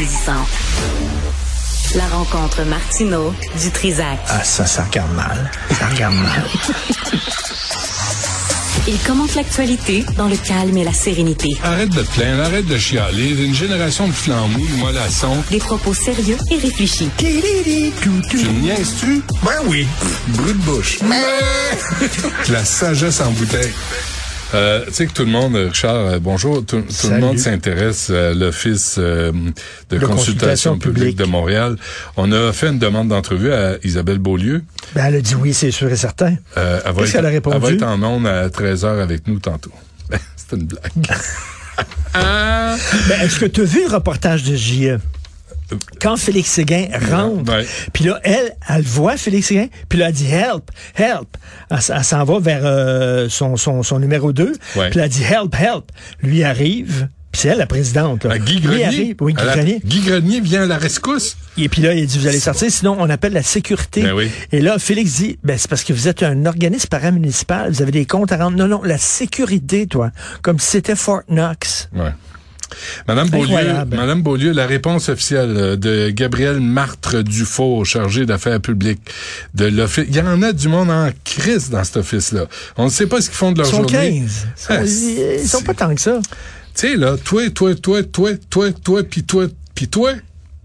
saisissant. La rencontre Martino du Trizac. Ah, ça, ça regarde mal. Ça regarde mal. Il commente l'actualité dans le calme et la sérénité. Arrête de te plaindre, arrête de chialer. Une génération de flambous, de mollassons. Des propos sérieux et réfléchis. Tu me niaises-tu? Ben oui. Brut de bouche. La sagesse en bouteille. Euh, tu sais que tout le monde, Richard, euh, bonjour, tout, tout le monde s'intéresse à l'Office euh, de, De consultation, consultation publique publique. de Montréal. On a fait une demande d'entrevue à Isabelle Beaulieu. Ben, elle a dit oui, c'est sûr et certain. Euh, elle va Qu'est-ce être- qu'elle a répondu? Elle va être en ondes à 13h avec nous tantôt. Ben, C'est une blague. Ben, est-ce que tu as vu le reportage de JE? Quand Félix Séguin rentre, puis là, elle, elle voit Félix Séguin, puis là, elle dit help, help. Elle, s'en va vers euh, son, son, son numéro 2, Ouais. puis elle dit help, help. Lui arrive, puis c'est elle la présidente. Là. À Guy Grenier. arrive, oui, Guy À la- Grenier. Guy Grenier vient à la rescousse. Et puis là, il dit, vous allez sortir, sinon on appelle la sécurité. Ben oui. Et là, Félix dit, ben, c'est parce que vous êtes un organisme paramunicipal, vous avez des comptes à rendre. Non, non, la sécurité, toi. Comme si c'était Fort Knox. Ouais. Madame Beaulieu, Incroyable. Madame Beaulieu, la réponse officielle euh, de Gabriel Martre Dufault, chargé d'affaires publiques de l'office. Il y en a du monde en crise dans cet office-là. On ne sait pas ce qu'ils font de leur Ils sont journée. 15. Ah, Ils sont, ils sont pas tant que ça. Tu sais, là, toi, toi, toi, toi, toi, toi, puis toi, puis toi,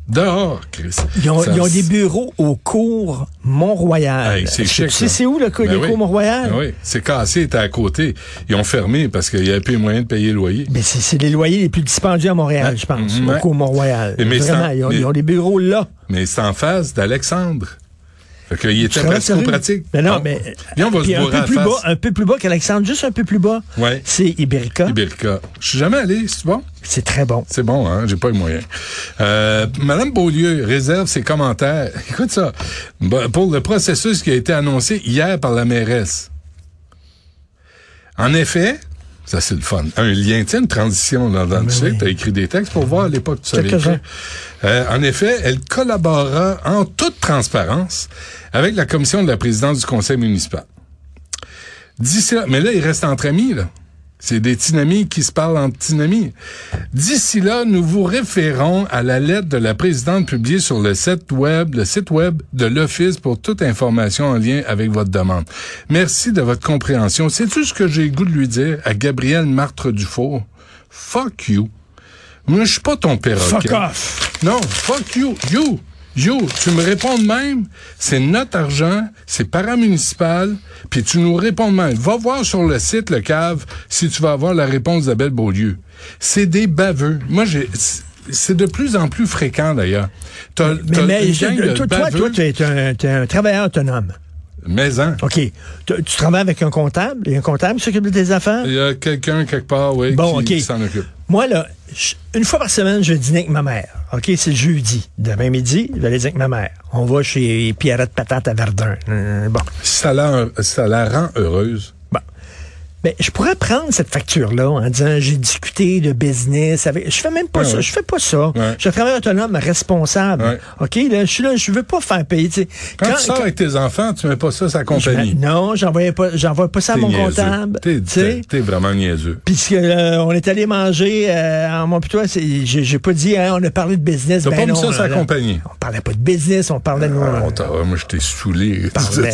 dehors, Chris. Ils ont, Ça- ils ont des bureaux au cours Mont-Royal. Hey, c'est chic, Tu c'est où le Ben oui. cours Mont-Royal? Ben oui, c'est cassé, était à côté. Ils ont fermé parce qu'il n'y avait plus les moyens de payer le loyer. Mais c'est c'est les loyers les plus dispendieux à Montréal, je pense, Mhm, au cours Mont-Royal. Vraiment, sans- ils ont, mais- ils ont des bureaux là. Mais c'est en face d'Alexandre. Fait qu'il était serais presque sérieux? pratique. Mais non, mais Viens, on va puis se un peu plus bas, un peu plus bas qu'Alexandre, juste un peu plus bas. Ouais. C'est Iberica. Iberica. Je suis jamais allé, c'est bon? C'est très bon. C'est bon, hein? J'ai pas les moyens. Euh, Madame Beaulieu réserve ses commentaires. Écoute ça. Bah, Pour le processus qui a été annoncé hier par la mairesse. En effet, ça c'est le fun. Un lien, tu sais, une transition là, dans le tu sais, oui. t'as écrit des textes pour voir à l'époque tu savais écrire. Euh, en effet, elle collaborera en toute transparence avec la commission de la présidence du conseil municipal. D'ici là, mais là, il reste entre amis, là. C'est des tinamis qui se parlent en tinamis. D'ici là, nous vous référons à la lettre de la présidente publiée sur le site web, le site web de l'Office pour toute information en lien avec votre demande. Merci de votre compréhension. C'est-tu ce que j'ai le goût de lui dire à Gabriel Martre Dufour? Fuck you. Moi, je suis pas ton perroquet. Fuck off. Non, fuck you. You. You, tu me réponds de même, c'est notre argent, c'est paramunicipal, puis tu nous réponds de même. Va voir sur le site, le cave, si tu vas avoir la réponse d'Abel Beaulieu. C'est des baveux. Moi, j'ai... C'est de plus en plus fréquent, d'ailleurs. Mais, mais toi, toi, toi, tu es un travailleur autonome. Mais hein, OK. Tu, tu travailles avec un comptable? Et un comptable s'occupe de tes affaires? il y a quelqu'un quelque part, oui, Bon, qui, OK. qui s'en occupe. Moi, là, je- une fois par semaine, je dîne avec ma mère. OK, c'est le jeudi. Demain midi, je vais aller dîner avec ma mère. On va chez Pierrette Patate à Verdun. Euh, bon. Ça la, ça la rend heureuse. Ben, je pourrais prendre cette facture-là en disant j'ai discuté de business avec. Je fais même pas Ouais, ça. ouais. Je fais pas ça. Ouais. Je suis un travailleur autonome responsable. OK, là, je suis là, je veux pas faire payer. Quand, tu sors avec tes enfants, tu mets pas ça sur la compagnie. Je- non, j'envoie pas, j'envoie pas ça à mon niaiseux. comptable. T'es, t'es, vraiment niaiseux. Puisque euh, on est allé manger euh, en mon putois, c'est j'ai j'ai pas dit hein, on a parlé de business. T'as ben pas mis non, ça là, compagnie? On parlait pas de business, on parlait de Ah, on t'a- moi, je t'ai saoulé. parlait,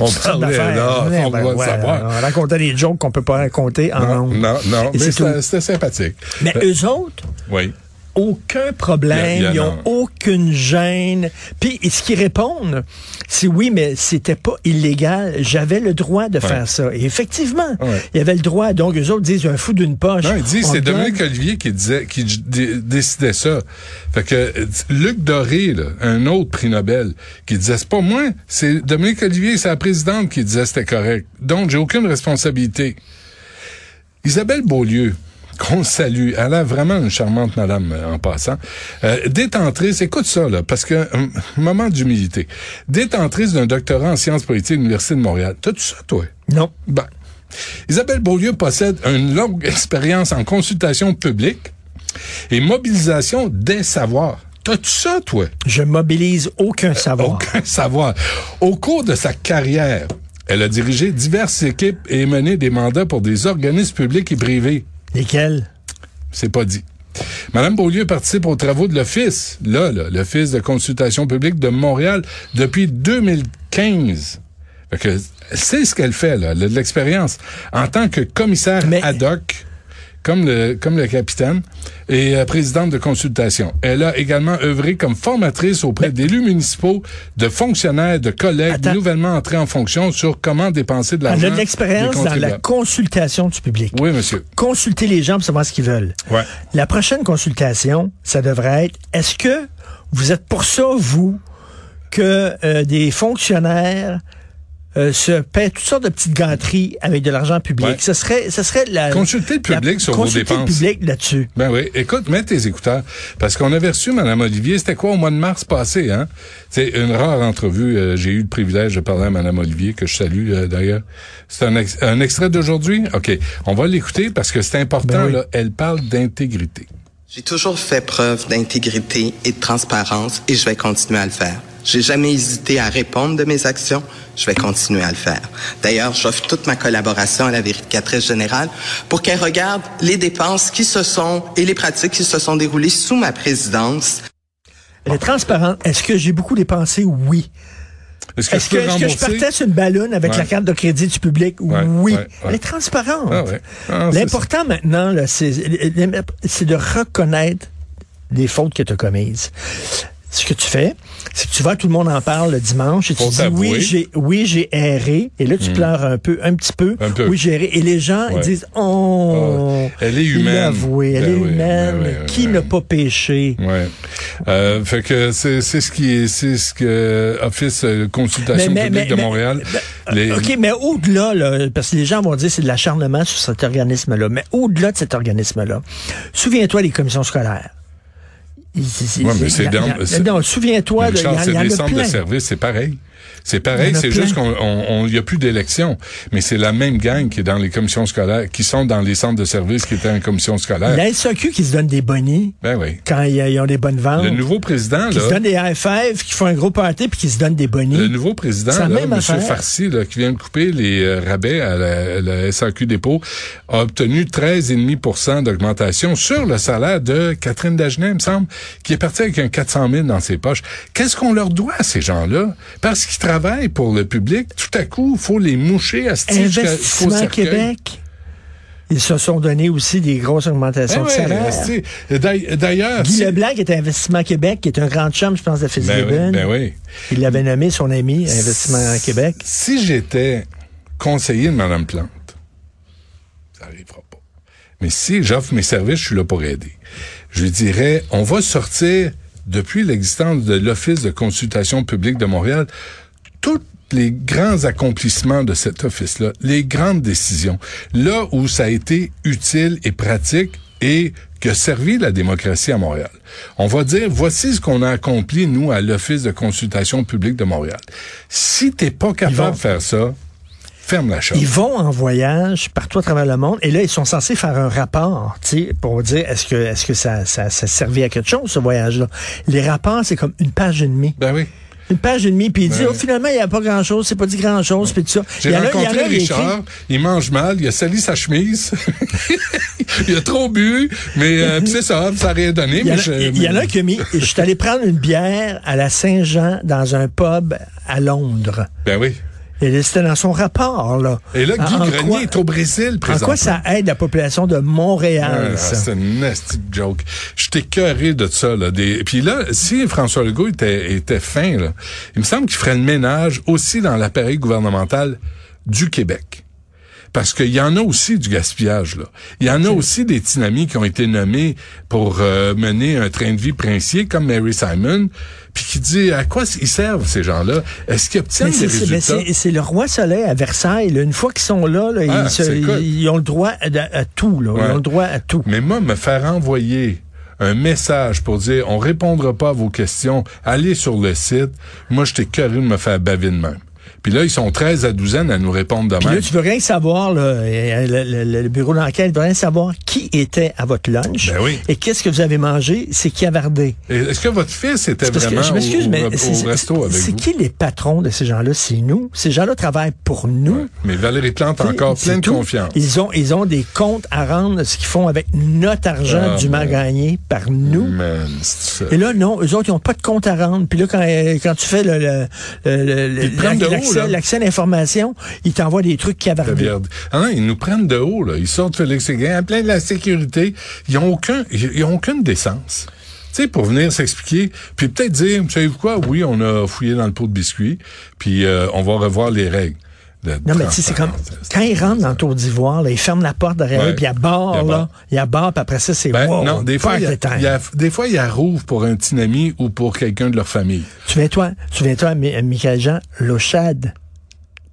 on parlait là, on ouais, savoir. On racontait des jokes qu'on peut pas raconter en Non, ondes. non, non, Et mais c'était sympathique. Mais Euh, eux autres, Oui. Aucun problème, ils ont non. aucune gêne. Puis ce qu'ils répondent, c'est oui, mais c'était pas illégal. J'avais le droit de faire ça. Et effectivement, Ouais. il y avait le droit. Donc eux autres disent un fou d'une poche. Non, il dit, On c'est Dominique Olivier qui disait, qui décidait ça. Fait que Luc Doré, là, un autre prix Nobel, qui disait, c'est pas moi, c'est Dominique Olivier, c'est la présidente qui disait c'était correct. Donc, j'ai aucune responsabilité. Isabelle Beaulieu, qu'on salue, elle a vraiment une charmante madame euh, en passant. Euh, détentrice, écoute ça, là, parce que, euh, moment d'humilité. Détentrice d'un doctorat en sciences politiques à l'Université de Montréal. T'as-tu ça, toi? Non. Ben, Isabelle Beaulieu possède une longue expérience en consultation publique et mobilisation des savoirs. T'as-tu ça, toi? Je mobilise aucun savoir. Aucun savoir. Au cours de sa carrière, elle a dirigé diverses équipes et mené des mandats pour des organismes publics et privés. Lesquels? C'est pas dit. Madame Beaulieu participe aux travaux de l'Office, là, là l'Office de consultation publique de Montréal depuis 2015. Fait que c'est ce qu'elle fait, là, elle a de l'expérience. En tant que commissaire Mais- ad hoc, comme le, comme le capitaine, et euh, présidente de consultation. Elle a également œuvré comme formatrice auprès d'élus municipaux, de fonctionnaires, de collègues Attends. nouvellement entrés en fonction sur comment dépenser de l'argent. Elle a de l'expérience dans la consultation du public. Oui, monsieur. Consulter les gens pour savoir ce qu'ils veulent. Ouais. La prochaine consultation, ça devrait être, est-ce que vous êtes pour ça, vous, que euh, des fonctionnaires euh, se paient toutes sortes de petites gâteries avec de l'argent public? Ouais. Ce serait, ce serait la... Consulter le public la- sur vos consulter dépenses. le public là-dessus. Ben oui. Écoute, mets tes écouteurs. Parce qu'on avait reçu Mme Olivier, c'était quoi, au mois de mars passé, hein? C'est une rare entrevue. euh, J'ai eu le privilège de parler à Mme Olivier, que je salue euh, d'ailleurs. C'est un, ex- un extrait d'aujourd'hui? OK. On va l'écouter parce que c'est important, Ben oui. là. Elle parle d'intégrité. J'ai toujours fait preuve d'intégrité et de transparence et je vais continuer à le faire. J'ai jamais hésité à répondre de mes actions. Je vais continuer à le faire. D'ailleurs, j'offre toute ma collaboration à la vérificatrice générale pour qu'elle regarde les dépenses qui se sont et les pratiques qui se sont déroulées sous ma présidence. Elle est transparente. Est-ce que j'ai beaucoup dépensé? Oui. Est-ce que Est-ce je que, peux est-ce que je rembourser? partais sur une ballonne avec Ouais. la carte de crédit du public? Ouais, oui. ouais, ouais. Elle est transparente. Ah ouais. Ah, c'est L'important maintenant, là, c'est, c'est de reconnaître les fautes que tu as commises. Ce que tu fais, c'est que tu vas, tout le monde en parle le dimanche et tu Faut dis oui, j'ai, oui, j'ai erré. Et là, tu pleures un peu, un petit peu. Un peu. Oui, j'ai erré. Et les gens, ils disent, oh, Ah, elle est humaine. avoué, elle Ben est oui, humaine. ben oui, ben Qui oui. n'a pas péché? Ouais. Euh, fait que c'est c'est ce qui est c'est ce que Office euh, consultation publique de Montréal. ben, les- OK, mais au-delà, là, parce que les gens vont dire que c'est de l'acharnement sur cet organisme-là, mais au-delà de cet organisme-là, souviens-toi des commissions scolaires. Ouais, mais c'est il y a- dans- il y a- c'est- non, souviens-toi, il y, Richard, c'est des a centres de plein. service, c'est pareil. C'est pareil, c'est juste qu'on on- on- il y a plus d'élections, mais c'est la même gang qui est dans les commissions scolaires, qui sont dans les centres de service qui étaient en commission scolaire. La SAQ qui se donne des bonnies Ben oui. quand ils, ont des bonnes ventes. Le nouveau président, qui se là, donnent des high five, qui font un gros party puis qui se donnent des bonnies. le nouveau président, là, même M. affaire. Farcy, là, qui vient de couper les euh, rabais à la, la SAQ Dépôt, a obtenu 13,5% d'augmentation sur le salaire de Catherine Dagenet, il me semble, qui est partie avec un 400 000 dans ses poches. Qu'est-ce qu'on leur doit à ces gens-là? Parce qu'ils travaillent pour le public, tout à coup, il faut les moucher à ce Investissement Québec. Ils se sont donné aussi des grosses augmentations de salaire. D'ailleurs, Guy Leblanc, qui est à Investissement Québec, qui est un grand chum, je pense, de ben Fitzgibbon. oui, ben oui. Il l'avait nommé son ami à Investissement Québec. Si j'étais conseiller de Mme Plante, ça arrivera pas. Mais si j'offre mes services, je suis là pour aider. Je dirais, on va sortir, depuis l'existence de l'Office de consultation publique de Montréal, tous les grands accomplissements de cet office-là, les grandes décisions, là où ça a été utile et pratique et qui a servi la démocratie à Montréal. On va dire, voici ce qu'on a accompli, nous, à l'Office de consultation publique de Montréal. Si t'es pas vont- capable de faire ça, ferme la chose. Ils vont en voyage partout à travers le monde et là, ils sont censés faire un rapport, tu sais, pour dire est-ce que, est-ce que ça, ça, ça servait à quelque chose, ce voyage-là? Les rapports, c'est comme une page et demie. Ben oui. Une page et demie, puis il dit, Ouais. oh, finalement, il n'y a pas grand-chose, c'est pas dit grand-chose, puis tout ça. J'ai il rencontré a, il écrit- Richard, il mange mal, il a sali sa chemise, il a trop bu, mais euh, c'est ça, ça a rien donné. Il y, en mais a, je- il y en a qui a mis, je suis allé prendre une bière à la Saint-Jean dans un pub à Londres. Ben oui. Et là, c'était dans son rapport, là. Et là, Guy En- en Grenier quoi- est au Brésil, En présentement. quoi ça aide la population de Montréal, Ah, c'est une nasty joke. Je t'ai de ça. Là. Des... Puis là, si François Legault était, était fin, là, il me semble qu'il ferait le ménage aussi dans l'appareil gouvernemental du Québec. Parce qu'il y en a aussi du gaspillage. Là. Il y en a aussi des tsunamis qui ont été nommés pour euh, mener un train de vie princier, comme Mary Simon, puis qui dit à quoi ils servent, ces gens-là? Est-ce qu'ils obtiennent des résultats? c'est c'est le roi Soleil à Versailles. là. Une fois qu'ils sont là, là, Ah, ils, se- c'est cool. ils ont le droit à, à tout. Là. Ils ont le droit à tout. Mais moi, me faire envoyer un message pour dire on répondra pas à vos questions, allez sur le site, moi, j'étais curieux de me faire baver de même. Puis là, ils sont 13 à douzaine à nous répondre Puis demain. là, tu veux rien savoir, là, le, le- le bureau d'enquête veut rien savoir qui était à votre lunch Ben oui. et qu'est-ce que vous avez mangé, c'est qui a verdé. Et Est-ce que votre fils était C'est parce que vraiment je au, mais au- au c'est- resto avec c'est vous? qui les patrons de ces gens-là? C'est nous. Ces gens-là travaillent pour nous. Mais Valérie Plante a encore C'est plein de tout. confiance. Ils ont, ils ont des comptes à rendre, ce qu'ils font avec notre argent Ah, dûment man. gagné par nous. Man, c'est. Et là, non, eux autres, ils n'ont pas de compte à rendre. Puis là, quand, quand tu fais le, le, le- l'accès, à l'information, ils t'envoient des trucs qui La avardés. viande. Ah ils nous prennent de haut, là. Ils sortent Félix Séguin, en plein de la sécurité. Ils ont aucun, ils ont aucune décence. Tu sais, pour venir s'expliquer, puis peut-être dire, vous savez quoi, oui, on a fouillé dans le pot de biscuits, puis euh, on va revoir les règles. De Non, mais tu sais, c'est comme, quand ils rentrent dans le tour d'ivoire, ils ferment la porte derrière eux, puis ils Il y barrent, a là. barre. Ils barrent, puis après ça, c'est Ben, wow, non, des fois, il y a, des fois, il y a rouvre pour un petit ami ou pour quelqu'un de leur famille. Souviens-toi, souviens-toi, Mi- Michael Jean, l'eau chaude.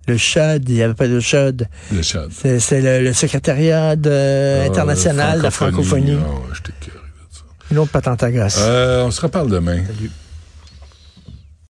Le chaude, il n'y avait pas d'eau chaude. Le chat. C'est le, le secrétariat de- Ah, international de la francophonie. De ça. Une autre patente à gosse. Euh, on se reparle demain. Salut.